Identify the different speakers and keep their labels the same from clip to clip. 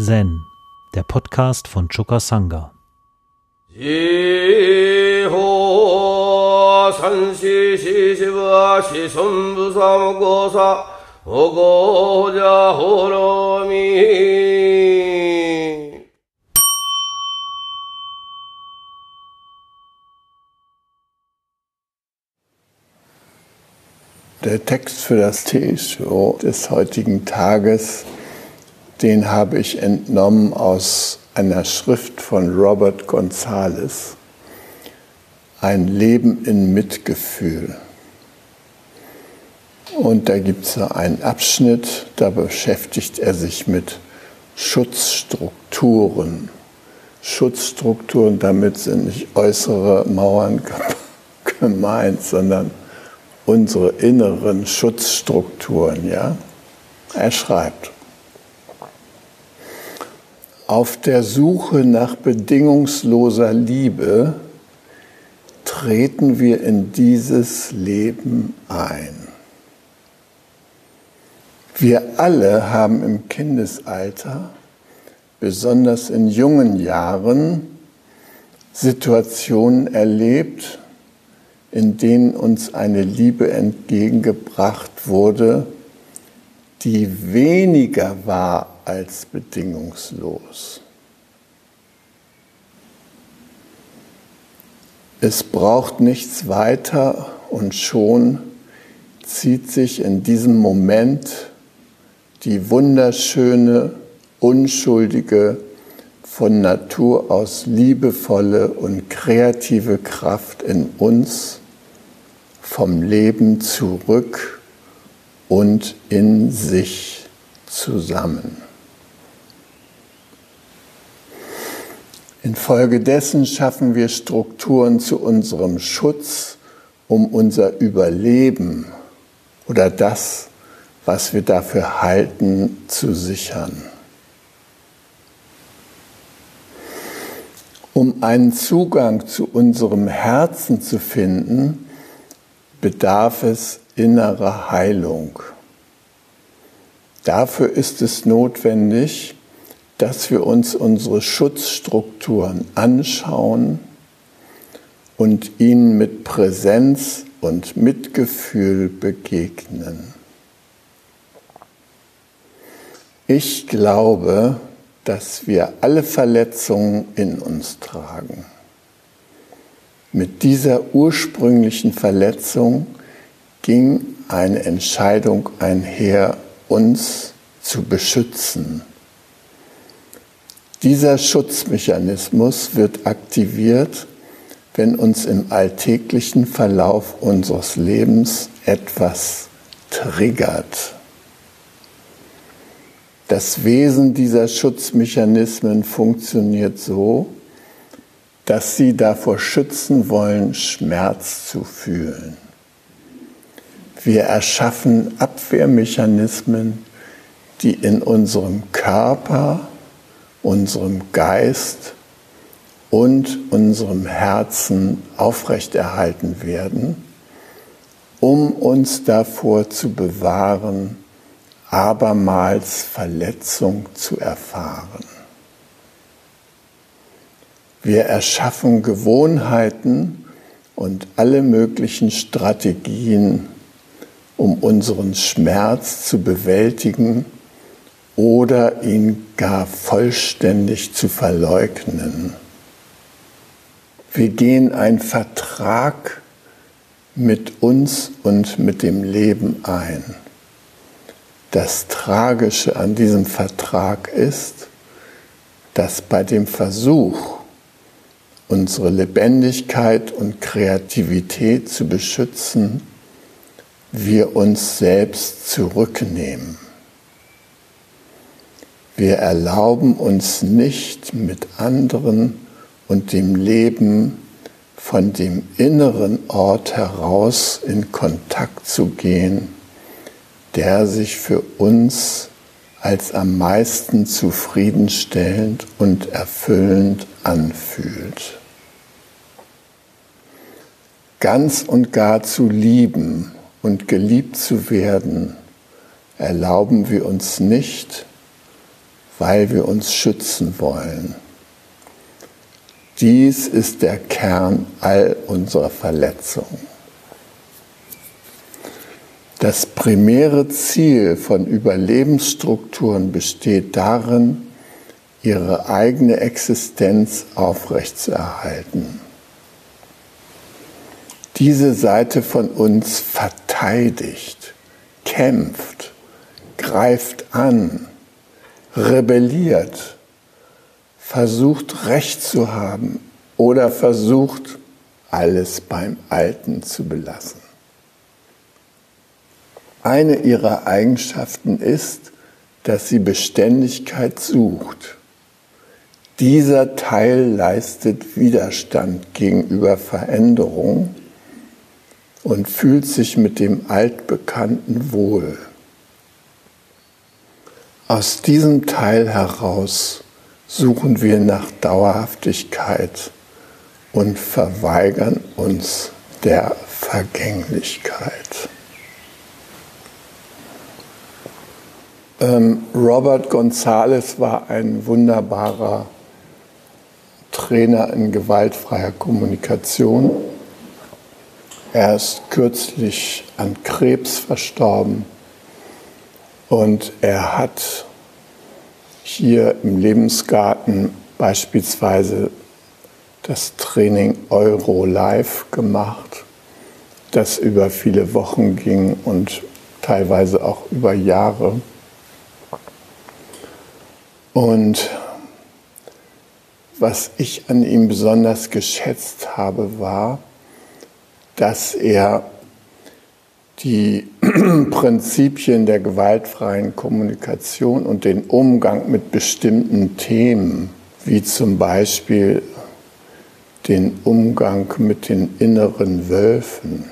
Speaker 1: Zen, der Podcast von Choka Sangha.
Speaker 2: Der Text für das T-Show des heutigen Tages, den habe ich entnommen aus einer Schrift von Robert Gonzales, Ein Leben in Mitgefühl. Und da gibt es einen Abschnitt, da beschäftigt er sich mit Schutzstrukturen. Schutzstrukturen, damit sind nicht äußere Mauern gemeint, sondern unsere inneren Schutzstrukturen. Ja? Er schreibt, auf der Suche nach bedingungsloser Liebe treten wir in dieses Leben ein. Wir alle haben im Kindesalter, besonders in jungen Jahren, Situationen erlebt, in denen uns eine Liebe entgegengebracht wurde, die weniger war als bedingungslos. Es braucht nichts weiter und schon zieht sich in diesem Moment die wunderschöne, unschuldige, von Natur aus liebevolle und kreative Kraft in uns vom Leben zurück und in sich zusammen. Infolgedessen schaffen wir Strukturen zu unserem Schutz, um unser Überleben oder das, was wir dafür halten, zu sichern. Um einen Zugang zu unserem Herzen zu finden, bedarf es innerer Heilung. Dafür ist es notwendig, dass wir uns unsere Schutzstrukturen anschauen und ihnen mit Präsenz und Mitgefühl begegnen. Ich glaube, dass wir alle Verletzungen in uns tragen. Mit dieser ursprünglichen Verletzung ging eine Entscheidung einher, uns zu beschützen. Dieser Schutzmechanismus wird aktiviert, wenn uns im alltäglichen Verlauf unseres Lebens etwas triggert. Das Wesen dieser Schutzmechanismen funktioniert so, dass sie davor schützen wollen, Schmerz zu fühlen. Wir erschaffen Abwehrmechanismen, die in unserem Körper, unserem Geist und unserem Herzen aufrechterhalten werden, um uns davor zu bewahren, abermals Verletzung zu erfahren. Wir erschaffen Gewohnheiten und alle möglichen Strategien, um unseren Schmerz zu bewältigen oder ihn gar vollständig zu verleugnen. Wir gehen einen Vertrag mit uns und mit dem Leben ein. Das Tragische an diesem Vertrag ist, dass bei dem Versuch, unsere Lebendigkeit und Kreativität zu beschützen, wir uns selbst zurücknehmen. Wir erlauben uns nicht mit anderen und dem Leben von dem inneren Ort heraus in Kontakt zu gehen, der sich für uns als am meisten zufriedenstellend und erfüllend anfühlt. Ganz und gar zu lieben und geliebt zu werden, erlauben wir uns nicht, weil wir uns schützen wollen. Dies ist der Kern all unserer Verletzungen. Das primäre Ziel von Überlebensstrukturen besteht darin, ihre eigene Existenz aufrechtzuerhalten. Diese Seite von uns verteidigt, kämpft, greift an, rebelliert, versucht Recht zu haben oder versucht alles beim Alten zu belassen. Eine ihrer Eigenschaften ist, dass sie Beständigkeit sucht. Dieser Teil leistet Widerstand gegenüber Veränderung und fühlt sich mit dem Altbekannten wohl. Aus diesem Teil heraus suchen wir nach Dauerhaftigkeit und verweigern uns der Vergänglichkeit. Ähm, Robert Gonzales war ein wunderbarer Trainer in gewaltfreier Kommunikation. Er ist kürzlich an Krebs verstorben und er hat hier im Lebensgarten beispielsweise das Training Euro Live gemacht, das über viele Wochen ging und teilweise auch über Jahre. Und was ich an ihm besonders geschätzt habe, war, dass er die Prinzipien der gewaltfreien Kommunikation und den Umgang mit bestimmten Themen, wie zum Beispiel den Umgang mit den inneren Wölfen,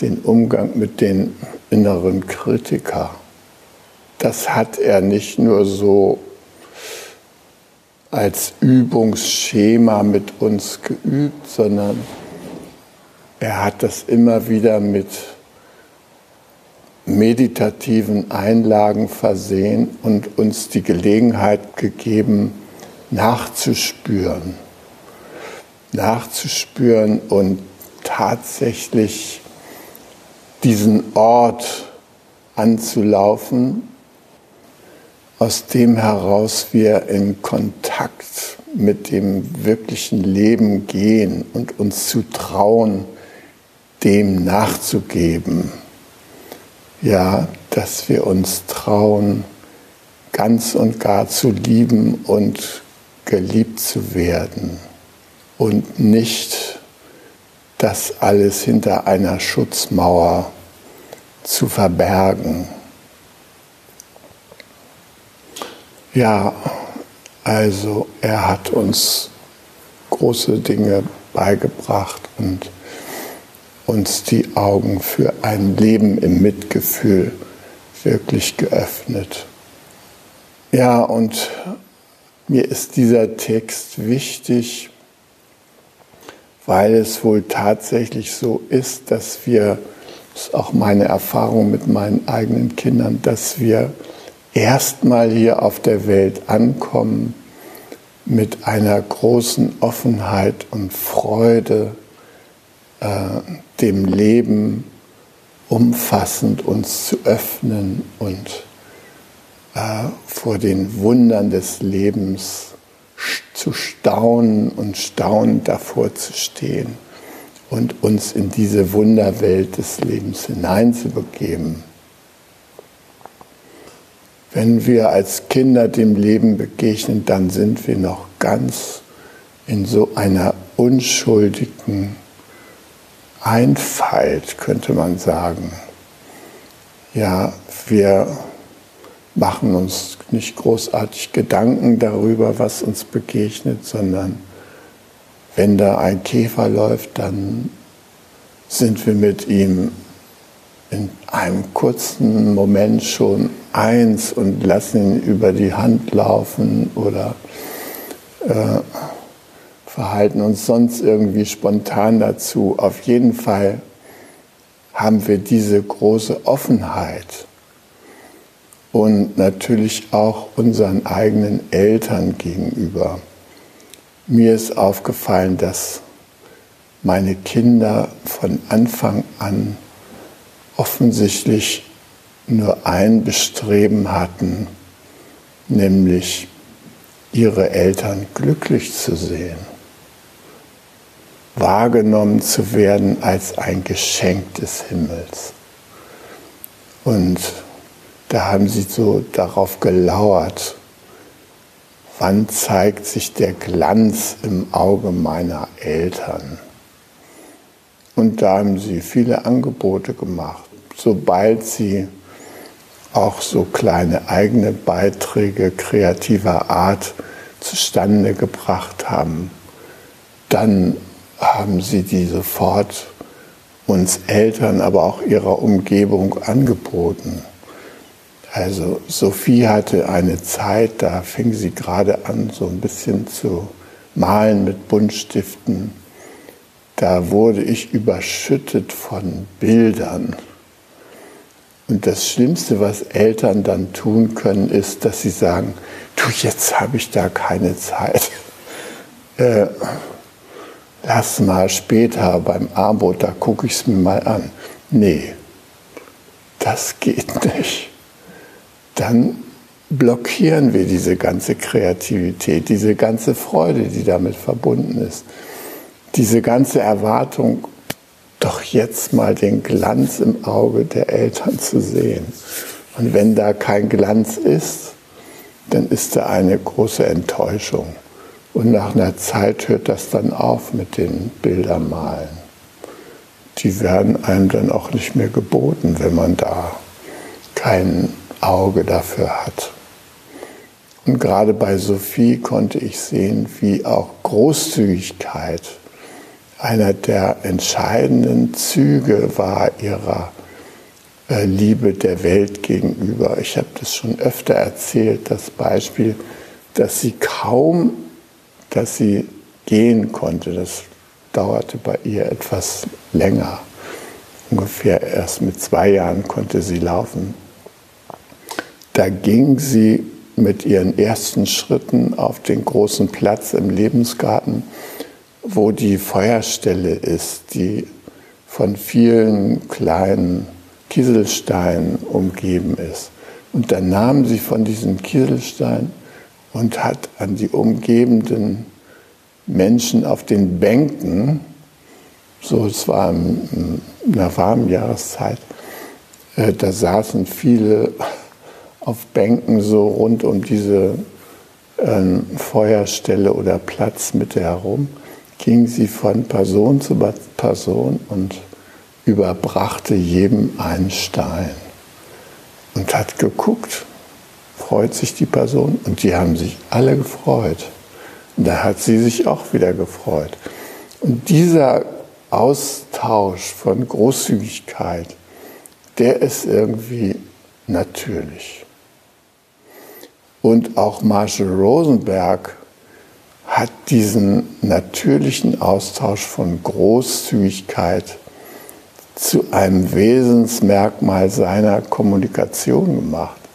Speaker 2: den Umgang mit den inneren Kritiker, das hat er nicht nur so als Übungsschema mit uns geübt, sondern er hat das immer wieder mit meditativen Einlagen versehen und uns die Gelegenheit gegeben, nachzuspüren. Nachzuspüren und tatsächlich diesen Ort anzulaufen, aus dem heraus wir in Kontakt mit dem wirklichen Leben gehen und uns zu trauen, dem nachzugeben. Ja, dass wir uns trauen, ganz und gar zu lieben und geliebt zu werden und nicht das alles hinter einer Schutzmauer zu verbergen. Ja, also er hat uns große Dinge beigebracht und uns die Augen für ein Leben im Mitgefühl wirklich geöffnet. Ja, und mir ist dieser Text wichtig, weil es wohl tatsächlich so ist, dass wir, das ist auch meine Erfahrung mit meinen eigenen Kindern, dass wir erstmal hier auf der Welt ankommen mit einer großen Offenheit und Freude, äh, dem Leben umfassend uns zu öffnen und äh, vor den Wundern des Lebens zu staunen und staunend davor zu stehen und uns in diese Wunderwelt des Lebens hineinzubegeben. Wenn wir als Kinder dem Leben begegnen, dann sind wir noch ganz in so einer unschuldigen Einfalt, könnte man sagen. Ja, wir machen uns nicht großartig Gedanken darüber, was uns begegnet, sondern wenn da ein Käfer läuft, dann sind wir mit ihm in einem kurzen Moment schon eins und lassen ihn über die Hand laufen oder äh, verhalten uns sonst irgendwie spontan dazu. Auf jeden Fall haben wir diese große Offenheit. und natürlich auch unseren eigenen Eltern gegenüber. Mir ist aufgefallen, dass meine Kinder von Anfang an offensichtlich nur ein Bestreben hatten, nämlich ihre Eltern glücklich zu sehen, wahrgenommen zu werden als ein Geschenk des Himmels. Und da haben sie so darauf gelauert, wann zeigt sich der Glanz im Auge meiner Eltern. Und da haben sie viele Angebote gemacht. Sobald sie auch so kleine eigene Beiträge kreativer Art zustande gebracht haben, dann haben sie die sofort uns Eltern, aber auch ihrer Umgebung angeboten. Also Sophie hatte eine Zeit, da fing sie gerade an, so ein bisschen zu malen mit Buntstiften. Da wurde ich überschüttet von Bildern. Und das Schlimmste, was Eltern dann tun können, ist, dass sie sagen, du, jetzt habe ich da keine Zeit. Äh, lass mal später beim Armut, da gucke ich es mir mal an. Nee, das geht nicht. Dann blockieren wir diese ganze Kreativität, diese ganze Freude, die damit verbunden ist, diese ganze Erwartung, doch jetzt mal den Glanz im Auge der Eltern zu sehen. Und wenn da kein Glanz ist, dann ist da eine große Enttäuschung. Und nach einer Zeit hört das dann auf mit den Bildermalen. Die werden einem dann auch nicht mehr geboten, wenn man da kein Auge dafür hat. Und gerade bei Sophie konnte ich sehen, wie auch Großzügigkeit einer der entscheidenden Züge war ihrer äh, Liebe der Welt gegenüber. Ich habe das schon öfter erzählt, das Beispiel, dass sie kaum, dass sie gehen konnte. Das dauerte bei ihr etwas länger. Ungefähr erst mit zwei Jahren konnte sie laufen. Da ging sie mit ihren ersten Schritten auf den großen Platz im Lebensgarten wo die Feuerstelle ist, die von vielen kleinen Kieselsteinen umgeben ist. Und dann nahm sie von diesen Kieselsteinen und hat an die umgebenden Menschen auf den Bänken, so es war in einer warmen Jahreszeit, äh, da saßen viele auf Bänken so rund um diese ähm, Feuerstelle oder Platzmitte herum ging sie von Person zu Person und überbrachte jedem einen Stein und hat geguckt, freut sich die Person und die haben sich alle gefreut. Und da hat sie sich auch wieder gefreut. Und dieser Austausch von Großzügigkeit, der ist irgendwie natürlich. Und auch Marshall Rosenberg hat diesen natürlichen Austausch von Großzügigkeit zu einem Wesensmerkmal seiner Kommunikation gemacht.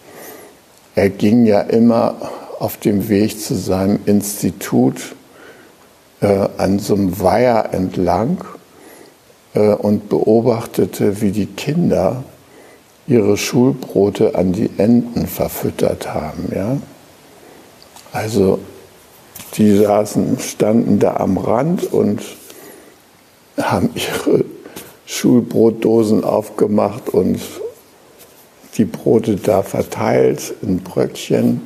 Speaker 2: Er ging ja immer auf dem Weg zu seinem Institut äh, an so einem Weiher entlang äh, und beobachtete, wie die Kinder ihre Schulbrote an die Enten verfüttert haben. Ja? Also die saßen, standen da am Rand und haben ihre Schulbrotdosen aufgemacht und die Brote da verteilt in Bröckchen.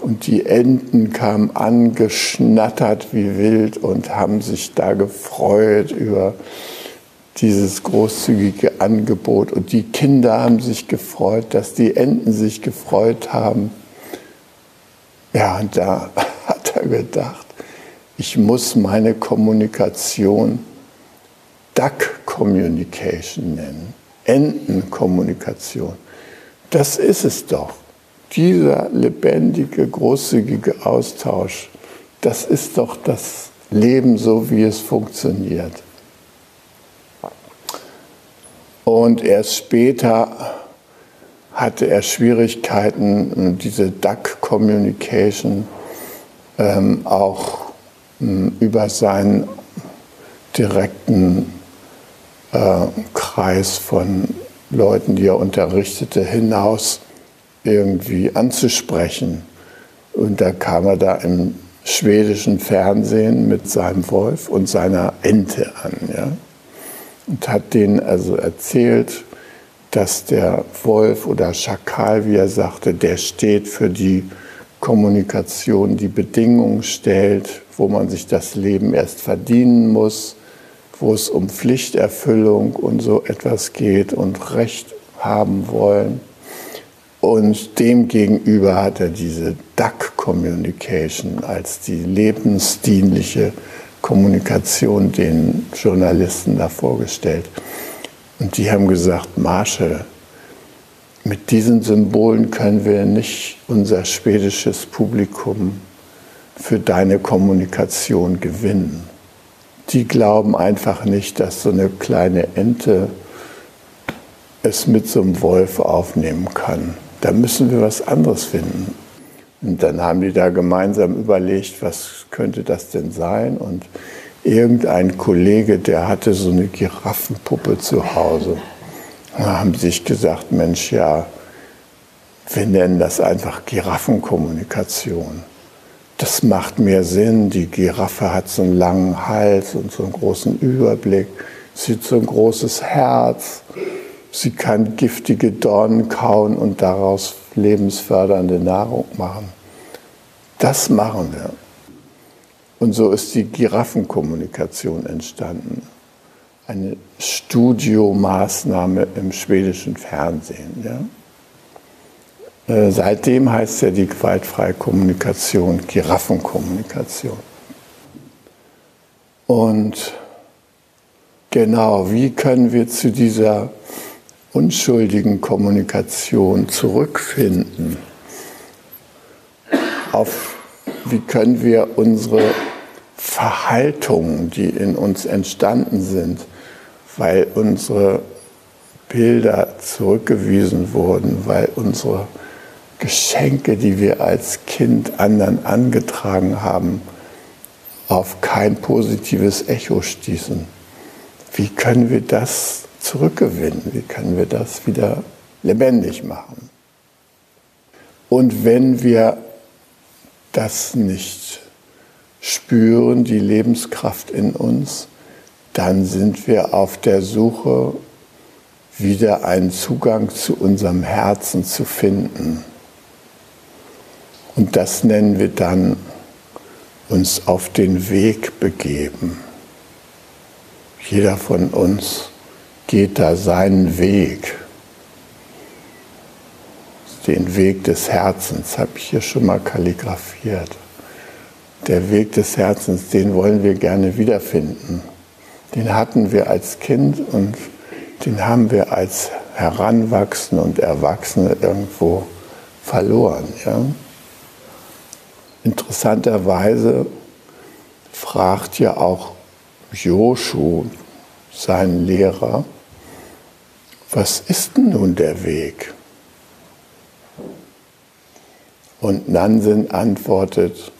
Speaker 2: Und die Enten kamen angeschnattert wie wild und haben sich da gefreut über dieses großzügige Angebot. Und die Kinder haben sich gefreut, dass die Enten sich gefreut haben. Ja, und da er gedacht, ich muss meine Kommunikation Duck Communication nennen, Entenkommunikation. Das ist es doch. Dieser lebendige, großzügige Austausch, das ist doch das Leben so, wie es funktioniert. Und erst später hatte er Schwierigkeiten, diese Duck Communication ähm, auch ähm, über seinen direkten äh, Kreis von Leuten, die er unterrichtete, hinaus irgendwie anzusprechen. Und da kam er da im schwedischen Fernsehen mit seinem Wolf und seiner Ente an. Ja? Und hat denen also erzählt, dass der Wolf oder Schakal, wie er sagte, der steht für die Kommunikation, die Bedingungen stellt, wo man sich das Leben erst verdienen muss, wo es um Pflichterfüllung und so etwas geht und Recht haben wollen. Und demgegenüber hat er diese Duck Communication als die lebensdienliche Kommunikation den Journalisten da vorgestellt. Und die haben gesagt, Marshall, mit diesen Symbolen können wir nicht unser schwedisches Publikum für deine Kommunikation gewinnen. Die glauben einfach nicht, dass so eine kleine Ente es mit so einem Wolf aufnehmen kann. Da müssen wir was anderes finden. Und dann haben die da gemeinsam überlegt, was könnte das denn sein? Und irgendein Kollege, der hatte so eine Giraffenpuppe zu Hause. Da haben sich gesagt, Mensch, ja, wir nennen das einfach Giraffenkommunikation. Das macht mehr Sinn. Die Giraffe hat so einen langen Hals und so einen großen Überblick. Sie hat so ein großes Herz. Sie kann giftige Dornen kauen und daraus lebensfördernde Nahrung machen. Das machen wir. Und so ist die Giraffenkommunikation entstanden. Eine Studiomaßnahme im schwedischen Fernsehen. Ja? Äh, seitdem heißt ja die gewaltfreie Kommunikation Giraffenkommunikation. Und genau, wie können wir zu dieser unschuldigen Kommunikation zurückfinden? Auf wie können wir unsere Verhaltungen, die in uns entstanden sind, weil unsere Bilder zurückgewiesen wurden, weil unsere Geschenke, die wir als Kind anderen angetragen haben, auf kein positives Echo stießen. Wie können wir das zurückgewinnen? Wie können wir das wieder lebendig machen? Und wenn wir das nicht spüren, die Lebenskraft in uns, dann sind wir auf der Suche, wieder einen Zugang zu unserem Herzen zu finden. Und das nennen wir dann uns auf den Weg begeben. Jeder von uns geht da seinen Weg. Den Weg des Herzens habe ich hier schon mal kalligrafiert. Der Weg des Herzens, den wollen wir gerne wiederfinden. Den hatten wir als Kind und den haben wir als Heranwachsende und Erwachsene irgendwo verloren. Ja? Interessanterweise fragt ja auch Joshu seinen Lehrer, was ist denn nun der Weg? Und Nansen antwortet,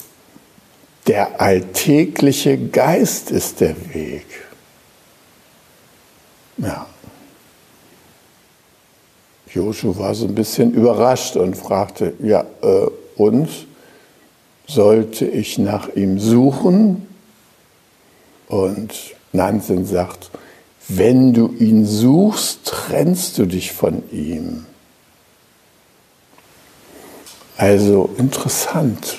Speaker 2: der alltägliche Geist ist der Weg. Ja. Joshu war so ein bisschen überrascht und fragte, ja, äh, und sollte ich nach ihm suchen? Und Nansen sagt, wenn du ihn suchst, trennst du dich von ihm. Also interessant.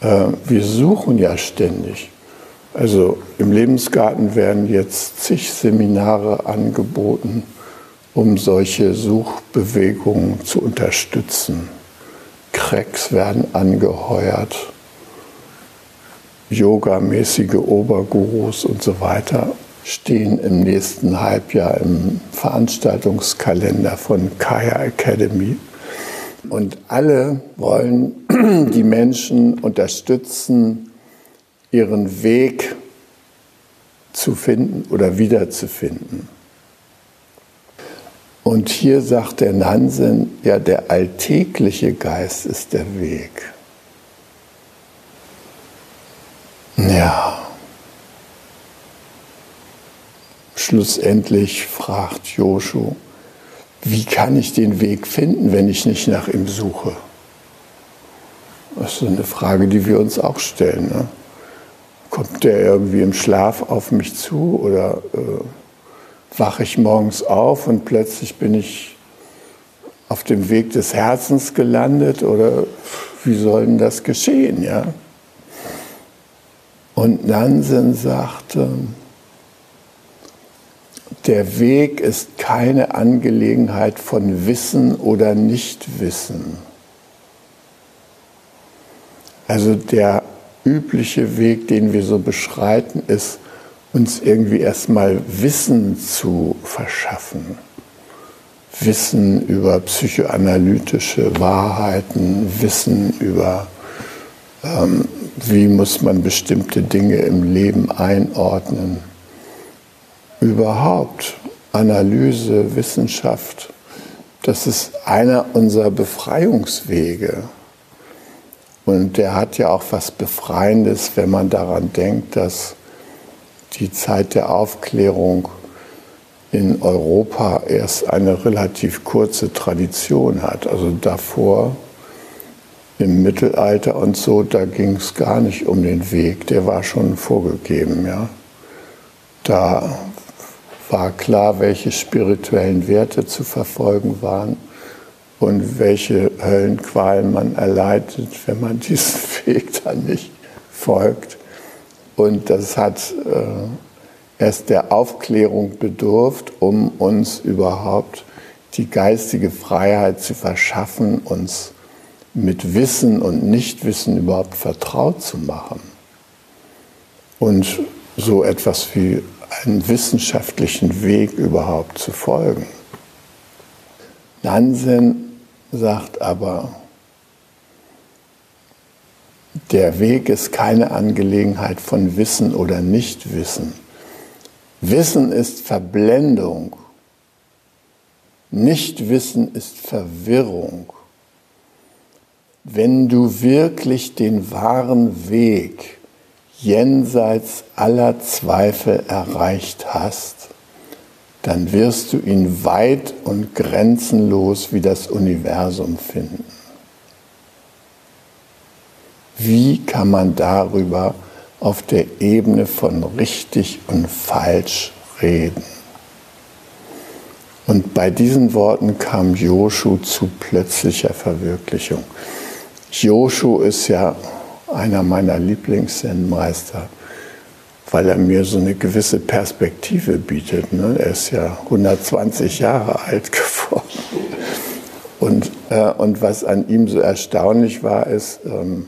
Speaker 2: Äh, wir suchen ja ständig. Also im Lebensgarten werden jetzt zig Seminare angeboten, um solche Suchbewegungen zu unterstützen. Cracks werden angeheuert, yogamäßige Obergurus und so weiter stehen im nächsten Halbjahr im Veranstaltungskalender von Kaya Academy. Und alle wollen die Menschen unterstützen, ihren Weg zu finden oder wiederzufinden. Und hier sagt der Nansen, ja, der alltägliche Geist ist der Weg. Ja. Schlussendlich fragt Joshu, wie kann ich den Weg finden, wenn ich nicht nach ihm suche? Das ist eine Frage, die wir uns auch stellen. Ne? Kommt der irgendwie im Schlaf auf mich zu oder äh, wache ich morgens auf und plötzlich bin ich auf dem Weg des Herzens gelandet oder wie soll denn das geschehen? Ja? Und Nansen sagte, der Weg ist keine Angelegenheit von Wissen oder Nichtwissen. Also der übliche Weg, den wir so beschreiten, ist, uns irgendwie erstmal Wissen zu verschaffen. Wissen über psychoanalytische Wahrheiten, Wissen über, ähm, wie muss man bestimmte Dinge im Leben einordnen. Überhaupt Analyse, Wissenschaft, das ist einer unserer Befreiungswege. Und der hat ja auch was Befreiendes, wenn man daran denkt, dass die Zeit der Aufklärung in Europa erst eine relativ kurze Tradition hat. Also davor im Mittelalter und so, da ging es gar nicht um den Weg, der war schon vorgegeben. Ja. Da war klar, welche spirituellen Werte zu verfolgen waren und welche Höllenqualen man erleidet, wenn man diesen Weg dann nicht folgt. Und das hat äh, erst der Aufklärung bedurft, um uns überhaupt die geistige Freiheit zu verschaffen, uns mit Wissen und Nichtwissen überhaupt vertraut zu machen. Und so etwas wie einen wissenschaftlichen Weg überhaupt zu folgen. Nansen sagt aber, der Weg ist keine Angelegenheit von Wissen oder Nichtwissen. Wissen ist Verblendung. Nichtwissen ist Verwirrung. Wenn du wirklich den wahren Weg jenseits aller Zweifel erreicht hast, dann wirst du ihn weit und grenzenlos wie das Universum finden. Wie kann man darüber auf der Ebene von richtig und falsch reden? Und bei diesen Worten kam Joshu zu plötzlicher Verwirklichung. Joshu ist ja einer meiner Lieblings-Zen-Meister weil er mir so eine gewisse Perspektive bietet. Ne? Er ist ja 120 Jahre alt geworden. Und, äh, und was an ihm so erstaunlich war, ist, ähm,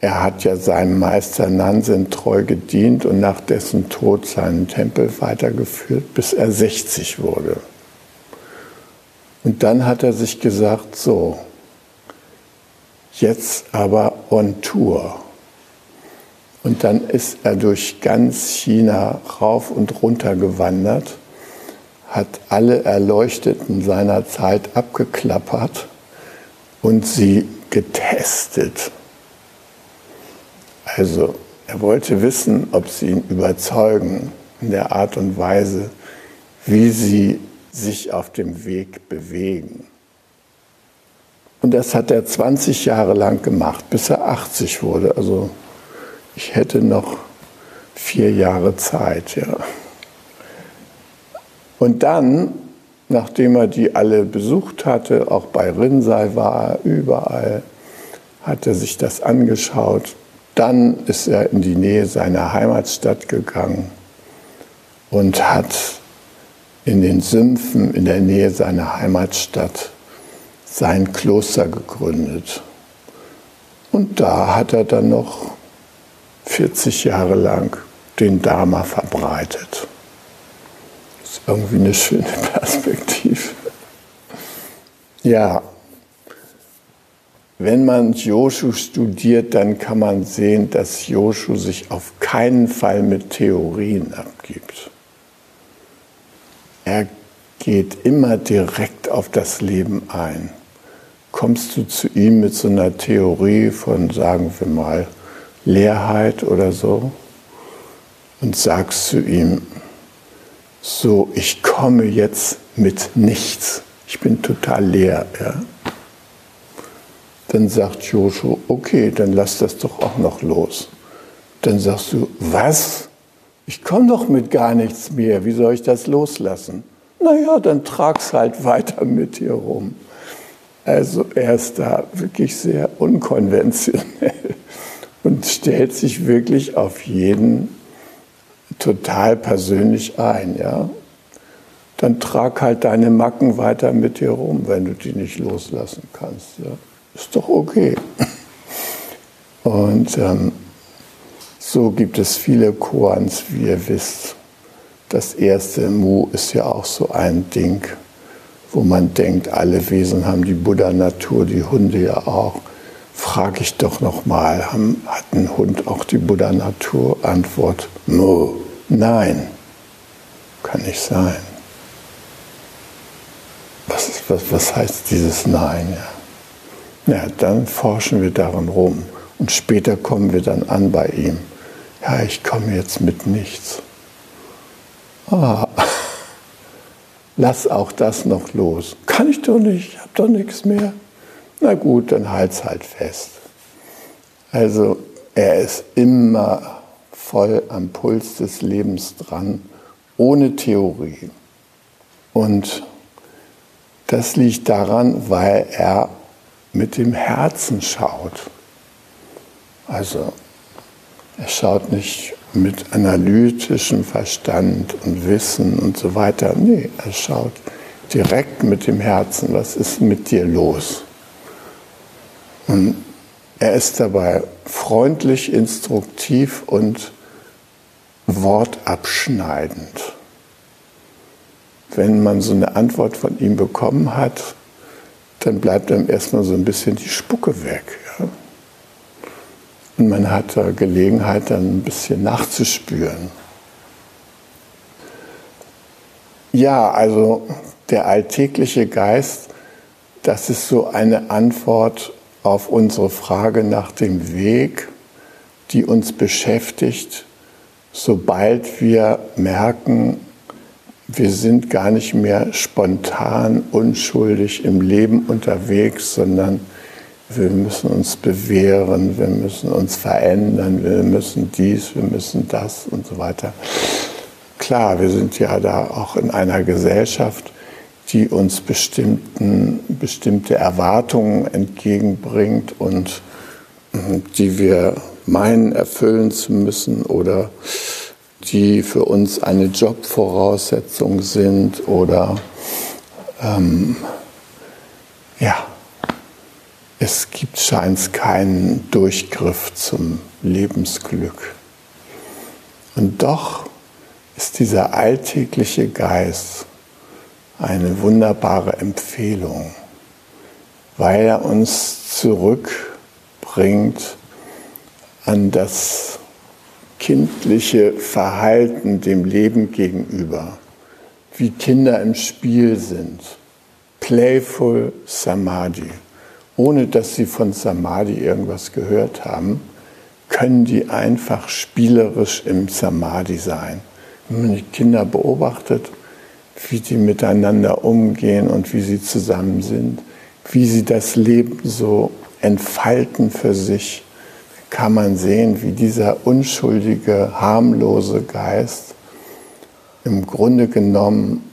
Speaker 2: er hat ja seinem Meister Nansen treu gedient und nach dessen Tod seinen Tempel weitergeführt, bis er 60 wurde. Und dann hat er sich gesagt, so, jetzt aber on Tour. Und dann ist er durch ganz China rauf und runter gewandert, hat alle Erleuchteten seiner Zeit abgeklappert und sie getestet. Also er wollte wissen, ob sie ihn überzeugen in der Art und Weise, wie sie sich auf dem Weg bewegen. Und das hat er 20 Jahre lang gemacht, bis er 80 wurde, also ich hätte noch vier Jahre Zeit. Ja. Und dann, nachdem er die alle besucht hatte, auch bei Rinnsei war er überall, hat er sich das angeschaut. Dann ist er in die Nähe seiner Heimatstadt gegangen und hat in den Sümpfen in der Nähe seiner Heimatstadt sein Kloster gegründet. Und da hat er dann noch 40 Jahre lang den Dharma verbreitet. Das ist irgendwie eine schöne Perspektive. Ja, wenn man Joshu studiert, dann kann man sehen, dass Joshu sich auf keinen Fall mit Theorien abgibt. Er geht immer direkt auf das Leben ein. Kommst du zu ihm mit so einer Theorie von, sagen wir mal, Leerheit oder so und sagst zu ihm, so, ich komme jetzt mit nichts, ich bin total leer. Ja? Dann sagt Joshua, okay, dann lass das doch auch noch los. Dann sagst du, was? Ich komme doch mit gar nichts mehr, wie soll ich das loslassen? Naja, dann trag's halt weiter mit dir rum. Also er ist da wirklich sehr unkonventionell und stellt sich wirklich auf jeden total persönlich ein. Ja? Dann trag halt deine Macken weiter mit dir rum, wenn du die nicht loslassen kannst. Ja? Ist doch okay. Und ähm, so gibt es viele Koans, wie ihr wisst. Das erste Mu ist ja auch so ein Ding, wo man denkt, alle Wesen haben die Buddha-Natur, die Hunde ja auch. Frage ich doch nochmal, hat ein Hund auch die Buddha-Natur? Antwort, Mu, nein, kann nicht sein. Was, was, was heißt dieses Nein? Ja? Ja, dann forschen wir darin rum und später kommen wir dann an bei ihm. Ja, ich komme jetzt mit nichts ah, lass auch das noch los. Kann ich doch nicht, ich habe doch nichts mehr. Na gut, dann halt's halt fest. Also er ist immer voll am Puls des Lebens dran, ohne Theorie. Und das liegt daran, weil er mit dem Herzen schaut. Also er schaut nicht mit analytischem Verstand und Wissen und so weiter. Nee, er schaut direkt mit dem Herzen, was ist mit dir los? Und er ist dabei freundlich, instruktiv und wortabschneidend. Wenn man so eine Antwort von ihm bekommen hat, dann bleibt einem erstmal so ein bisschen die Spucke weg. Ja? Und man hat Gelegenheit, dann ein bisschen nachzuspüren. Ja, also der alltägliche Geist, das ist so eine Antwort auf unsere Frage nach dem Weg, die uns beschäftigt, sobald wir merken, wir sind gar nicht mehr spontan, unschuldig im Leben unterwegs, sondern wir müssen uns bewähren, wir müssen uns verändern, wir müssen dies, wir müssen das und so weiter. Klar, wir sind ja da auch in einer Gesellschaft, die uns bestimmten, bestimmte Erwartungen entgegenbringt und hm, die wir meinen erfüllen zu müssen oder die für uns eine Jobvoraussetzung sind oder ähm, ja, es gibt scheint keinen Durchgriff zum Lebensglück. Und doch ist dieser alltägliche Geist eine wunderbare Empfehlung, weil er uns zurückbringt an das kindliche Verhalten dem Leben gegenüber, wie Kinder im Spiel sind. Playful Samadhi ohne dass sie von Samadhi irgendwas gehört haben, können die einfach spielerisch im Samadhi sein. Wenn man die Kinder beobachtet, wie die miteinander umgehen und wie sie zusammen sind, wie sie das Leben so entfalten für sich, kann man sehen, wie dieser unschuldige, harmlose Geist im Grunde genommen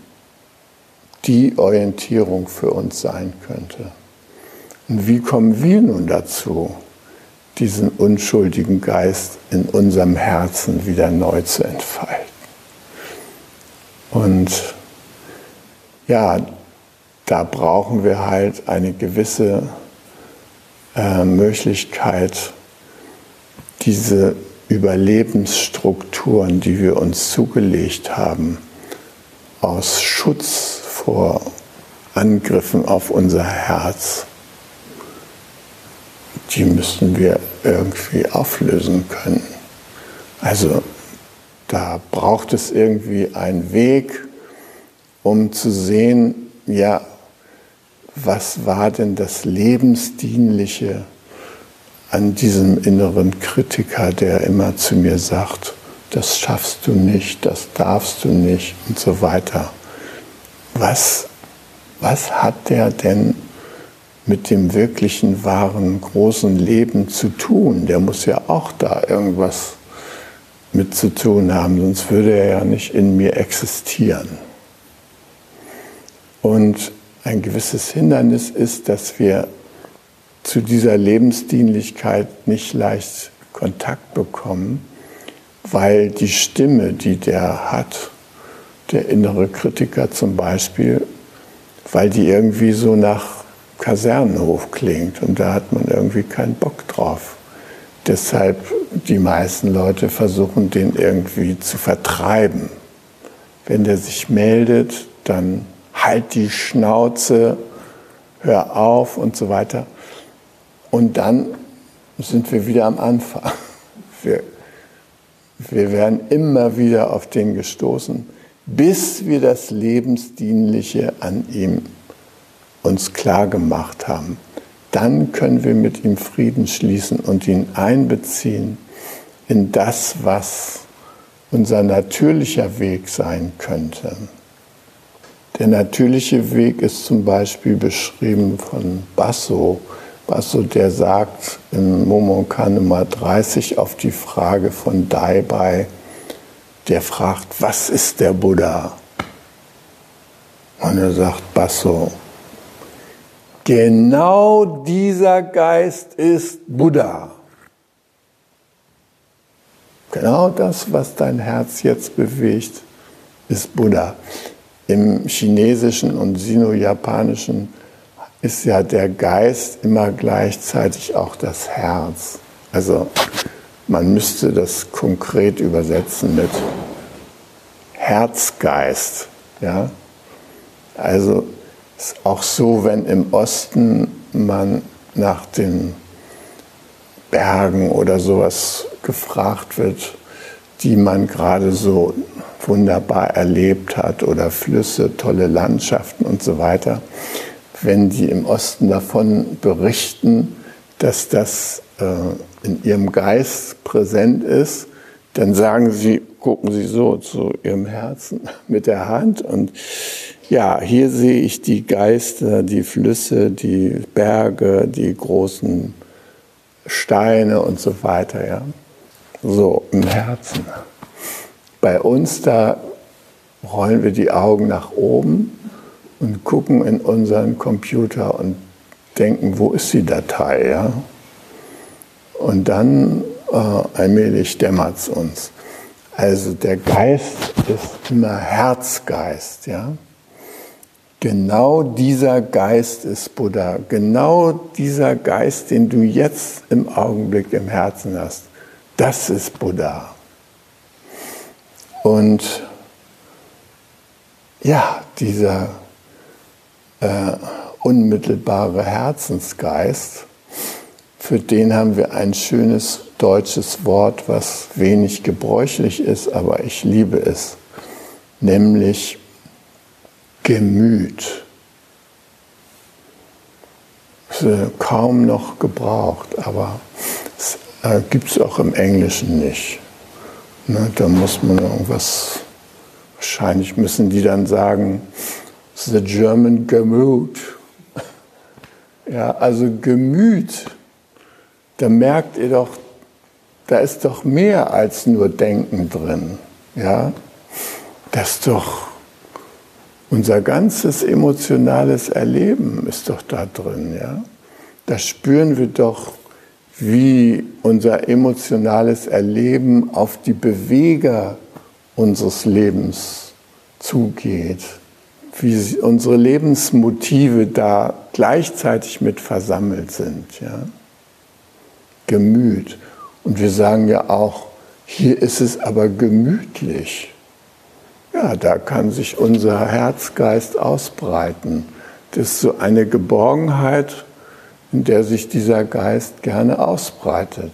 Speaker 2: die Orientierung für uns sein könnte. Und wie kommen wir nun dazu, diesen unschuldigen Geist in unserem Herzen wieder neu zu entfalten? Und ja, da brauchen wir halt eine gewisse äh, Möglichkeit, diese Überlebensstrukturen, die wir uns zugelegt haben, aus Schutz vor Angriffen auf unser Herz die müssen wir irgendwie auflösen können. Also da braucht es irgendwie einen Weg um zu sehen, ja, was war denn das Lebensdienliche an diesem inneren Kritiker, der immer zu mir sagt, das schaffst du nicht, das darfst du nicht und so weiter. Was, was hat der denn mit dem wirklichen, wahren, großen Leben zu tun? Der muss ja auch da irgendwas mit zu tun haben, sonst würde er ja nicht in mir existieren. Und ein gewisses Hindernis ist, dass wir zu dieser Lebensdienlichkeit nicht leicht Kontakt bekommen, weil die Stimme, die der hat, der innere Kritiker zum Beispiel, weil die irgendwie so nach Kasernenhof klingt und da hat man irgendwie keinen Bock drauf. Deshalb die meisten Leute versuchen, den irgendwie zu vertreiben. Wenn der sich meldet, dann halt die Schnauze, hör auf und so weiter. Und dann sind wir wieder am Anfang. Wir, wir werden immer wieder auf den gestoßen, bis wir das Lebensdienliche an ihm uns klar gemacht haben. Dann können wir mit ihm Frieden schließen und ihn einbeziehen in das, was unser natürlicher Weg sein könnte. Der natürliche Weg ist zum Beispiel beschrieben von Basso. Basso, der sagt in Momonkan Nummer 30 auf die Frage von Daibai, der fragt, was ist der Buddha? Und er sagt Basso, genau dieser Geist ist Buddha. Genau das, was dein Herz jetzt bewegt, ist Buddha. Im Chinesischen und Sino-Japanischen ist ja der Geist immer gleichzeitig auch das Herz. Also man müsste das konkret übersetzen mit Herzgeist. Ja? Also ist auch so, wenn im Osten man nach den Bergen oder sowas gefragt wird, die man gerade so wunderbar erlebt hat oder Flüsse, tolle Landschaften und so weiter, wenn die im Osten davon berichten, dass das äh, in ihrem Geist präsent ist, dann sagen sie, gucken sie so zu ihrem Herzen mit der Hand und ja, hier sehe ich die Geister, die Flüsse, die Berge, die großen Steine und so weiter, ja. So im Herzen. Bei uns, da rollen wir die Augen nach oben und gucken in unseren Computer und denken, wo ist die Datei? Ja? Und dann äh, allmählich dämmert es uns. Also der Geist ist immer Herzgeist. Ja? Genau dieser Geist ist Buddha. Genau dieser Geist, den du jetzt im Augenblick im Herzen hast, das ist Buddha. Und ja, dieser äh, unmittelbare Herzensgeist, für den haben wir ein schönes deutsches Wort, was wenig gebräuchlich ist, aber ich liebe es, nämlich Gemüt. Kaum noch gebraucht, aber es äh, gibt es auch im Englischen nicht. Ne, da muss man irgendwas, wahrscheinlich müssen die dann sagen, the German Gemüt. Ja, also Gemüt, da merkt ihr doch, da ist doch mehr als nur Denken drin. Ja, das ist doch unser ganzes emotionales Erleben ist doch da drin. Ja, da spüren wir doch wie unser emotionales Erleben auf die Beweger unseres Lebens zugeht, wie unsere Lebensmotive da gleichzeitig mit versammelt sind. Ja? Gemüt. Und wir sagen ja auch, hier ist es aber gemütlich. Ja, da kann sich unser Herzgeist ausbreiten. Das ist so eine Geborgenheit, in der sich dieser Geist gerne ausbreitet.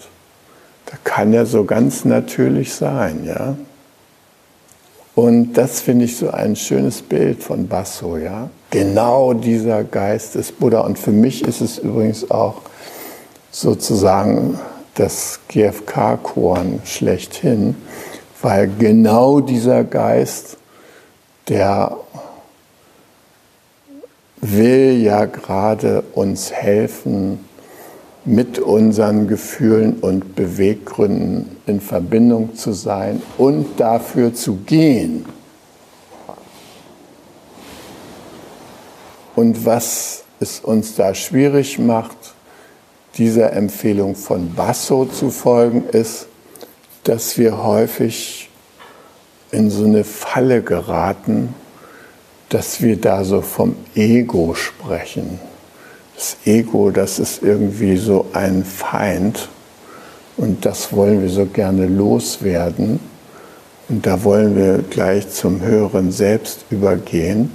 Speaker 2: Da kann er so ganz natürlich sein, ja. Und das finde ich so ein schönes Bild von Basso, ja. Genau dieser Geist des Buddha. Und für mich ist es übrigens auch sozusagen das GFK-Korn schlechthin, weil genau dieser Geist, der will ja gerade uns helfen, mit unseren Gefühlen und Beweggründen in Verbindung zu sein und dafür zu gehen. Und was es uns da schwierig macht, dieser Empfehlung von Basso zu folgen, ist, dass wir häufig in so eine Falle geraten, dass wir da so vom Ego sprechen. Das Ego, das ist irgendwie so ein Feind und das wollen wir so gerne loswerden. Und da wollen wir gleich zum höheren Selbst übergehen.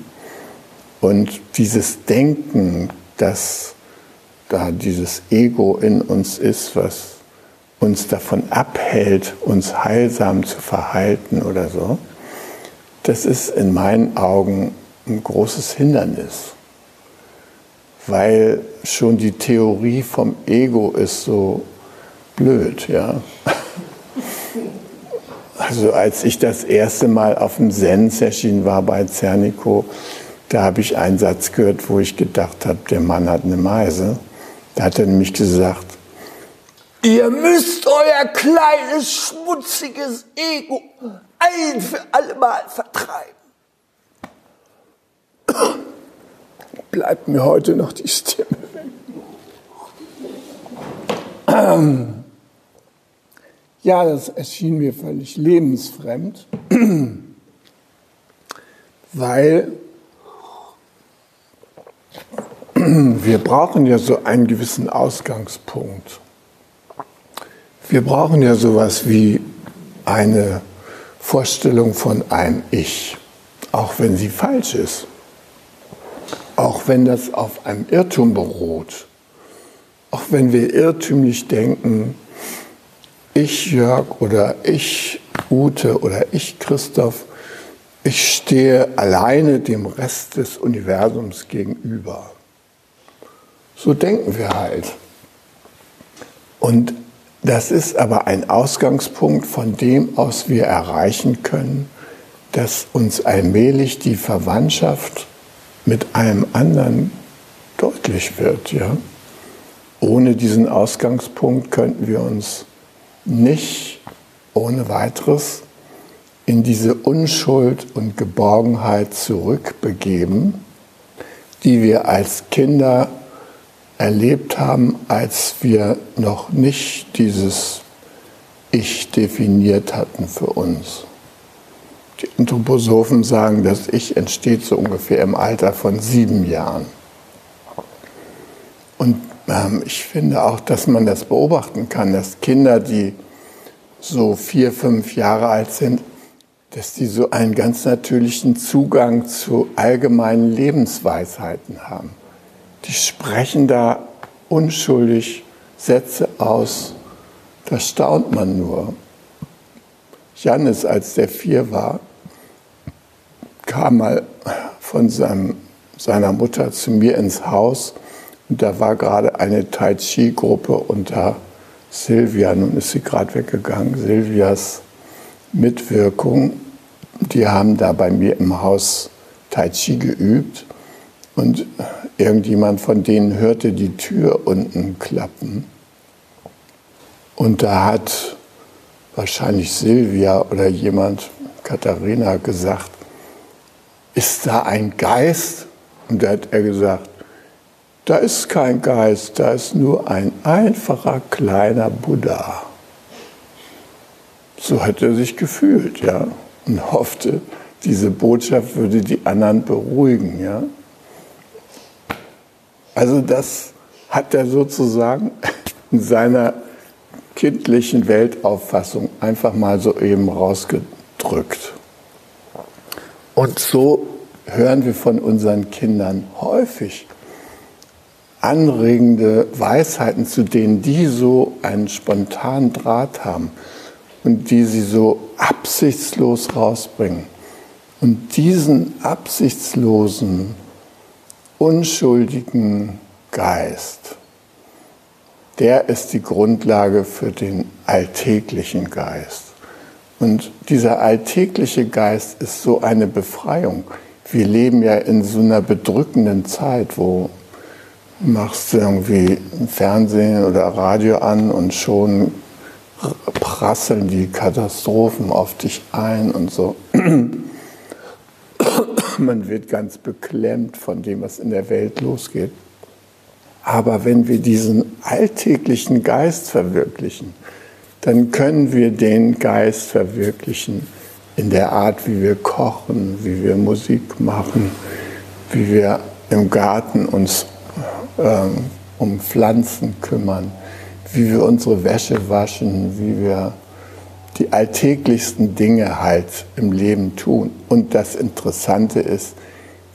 Speaker 2: Und dieses Denken, dass da dieses Ego in uns ist, was uns davon abhält, uns heilsam zu verhalten oder so, das ist in meinen Augen ein großes Hindernis, weil schon die Theorie vom Ego ist so blöd, ja. Also als ich das erste Mal auf dem Zen-Session war bei Zernico, da habe ich einen Satz gehört, wo ich gedacht habe, der Mann hat eine Meise. Da hat er nämlich gesagt, ihr müsst euer kleines, schmutziges Ego ein für alle Mal vertreiben. Bleibt mir heute noch die Stimme Ja, das erschien mir völlig lebensfremd, weil wir brauchen ja so einen gewissen Ausgangspunkt. Wir brauchen ja sowas wie eine Vorstellung von einem Ich, auch wenn sie falsch ist, auch wenn das auf einem Irrtum beruht, auch wenn wir irrtümlich denken, ich Jörg oder ich Ute oder ich Christoph, ich stehe alleine dem Rest des Universums gegenüber. So denken wir halt. Und das ist aber ein Ausgangspunkt, von dem aus wir erreichen können, dass uns allmählich die Verwandtschaft mit einem anderen deutlich wird. Ja? Ohne diesen Ausgangspunkt könnten wir uns nicht ohne weiteres in diese Unschuld und Geborgenheit zurückbegeben, die wir als Kinder erlebt haben, als wir noch nicht dieses Ich definiert hatten für uns. Die Anthroposophen sagen, das Ich entsteht so ungefähr im Alter von sieben Jahren. Und ähm, ich finde auch, dass man das beobachten kann, dass Kinder, die so vier, fünf Jahre alt sind, dass die so einen ganz natürlichen Zugang zu allgemeinen Lebensweisheiten haben. Die sprechen da unschuldig Sätze aus. Da staunt man nur. Jannis, als der vier war, kam mal von seinem, seiner Mutter zu mir ins Haus und da war gerade eine Tai Chi-Gruppe unter Silvia, nun ist sie gerade weggegangen, Silvias Mitwirkung. Die haben da bei mir im Haus Tai Chi geübt und irgendjemand von denen hörte die Tür unten klappen. Und da hat wahrscheinlich Silvia oder jemand, Katharina, gesagt, ist da ein Geist? Und da hat er gesagt, da ist kein Geist, da ist nur ein einfacher kleiner Buddha. So hat er sich gefühlt, ja, und hoffte, diese Botschaft würde die anderen beruhigen, ja. Also das hat er sozusagen in seiner kindlichen Weltauffassung einfach mal so eben rausgedrückt. Und so hören wir von unseren Kindern häufig anregende Weisheiten, zu denen die so einen spontanen Draht haben und die sie so absichtslos rausbringen. Und diesen absichtslosen, unschuldigen Geist, der ist die Grundlage für den alltäglichen Geist. Und dieser alltägliche Geist ist so eine Befreiung. Wir leben ja in so einer bedrückenden Zeit, wo machst irgendwie Fernsehen oder Radio an und schon prasseln die Katastrophen auf dich ein und so. Man wird ganz beklemmt von dem, was in der Welt losgeht. Aber wenn wir diesen alltäglichen Geist verwirklichen, dann können wir den Geist verwirklichen in der Art, wie wir kochen, wie wir Musik machen, wie wir im Garten uns ähm, um Pflanzen kümmern, wie wir unsere Wäsche waschen, wie wir die alltäglichsten Dinge halt im Leben tun. Und das Interessante ist,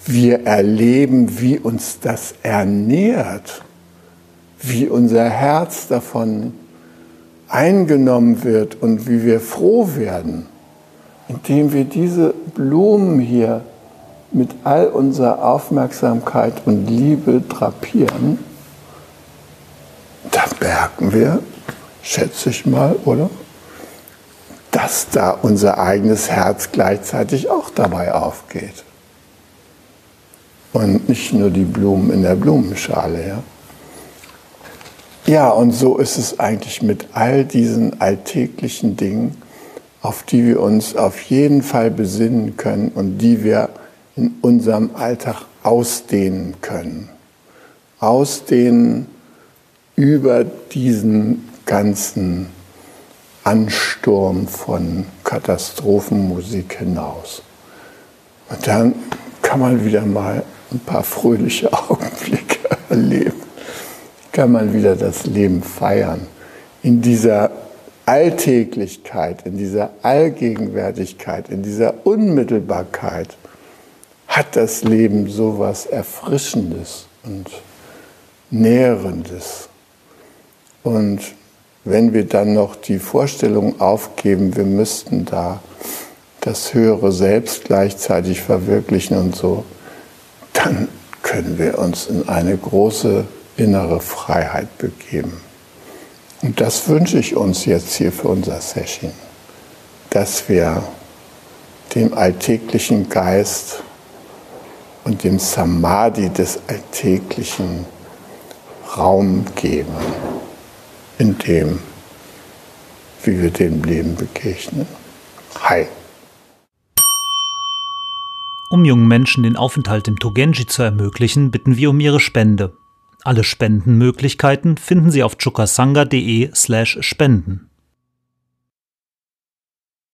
Speaker 2: wir erleben, wie uns das ernährt, wie unser Herz davon eingenommen wird und wie wir froh werden, indem wir diese Blumen hier mit all unserer Aufmerksamkeit und Liebe drapieren, da merken wir, schätze ich mal, oder? Dass da unser eigenes Herz gleichzeitig auch dabei aufgeht. Und nicht nur die Blumen in der Blumenschale, ja. Ja, und so ist es eigentlich mit all diesen alltäglichen Dingen, auf die wir uns auf jeden Fall besinnen können und die wir in unserem Alltag ausdehnen können. Ausdehnen über diesen ganzen Ansturm von Katastrophenmusik hinaus. Und dann kann man wieder mal ein paar fröhliche Augenblicke erleben kann man wieder das Leben feiern. In dieser Alltäglichkeit, in dieser Allgegenwärtigkeit, in dieser Unmittelbarkeit hat das Leben so was Erfrischendes und Nährendes. Und wenn wir dann noch die Vorstellung aufgeben, wir müssten da das höhere Selbst gleichzeitig verwirklichen und so, dann können wir uns in eine große innere Freiheit begeben. Und das wünsche ich uns jetzt hier für unser Session, dass wir dem alltäglichen Geist und dem Samadhi des Alltäglichen Raum geben, in dem, wie wir dem Leben begegnen. Hi.
Speaker 1: Um jungen Menschen den Aufenthalt im Togenji zu ermöglichen, bitten wir um ihre Spende. Alle Spendenmöglichkeiten finden Sie auf chukasanga.de/spenden.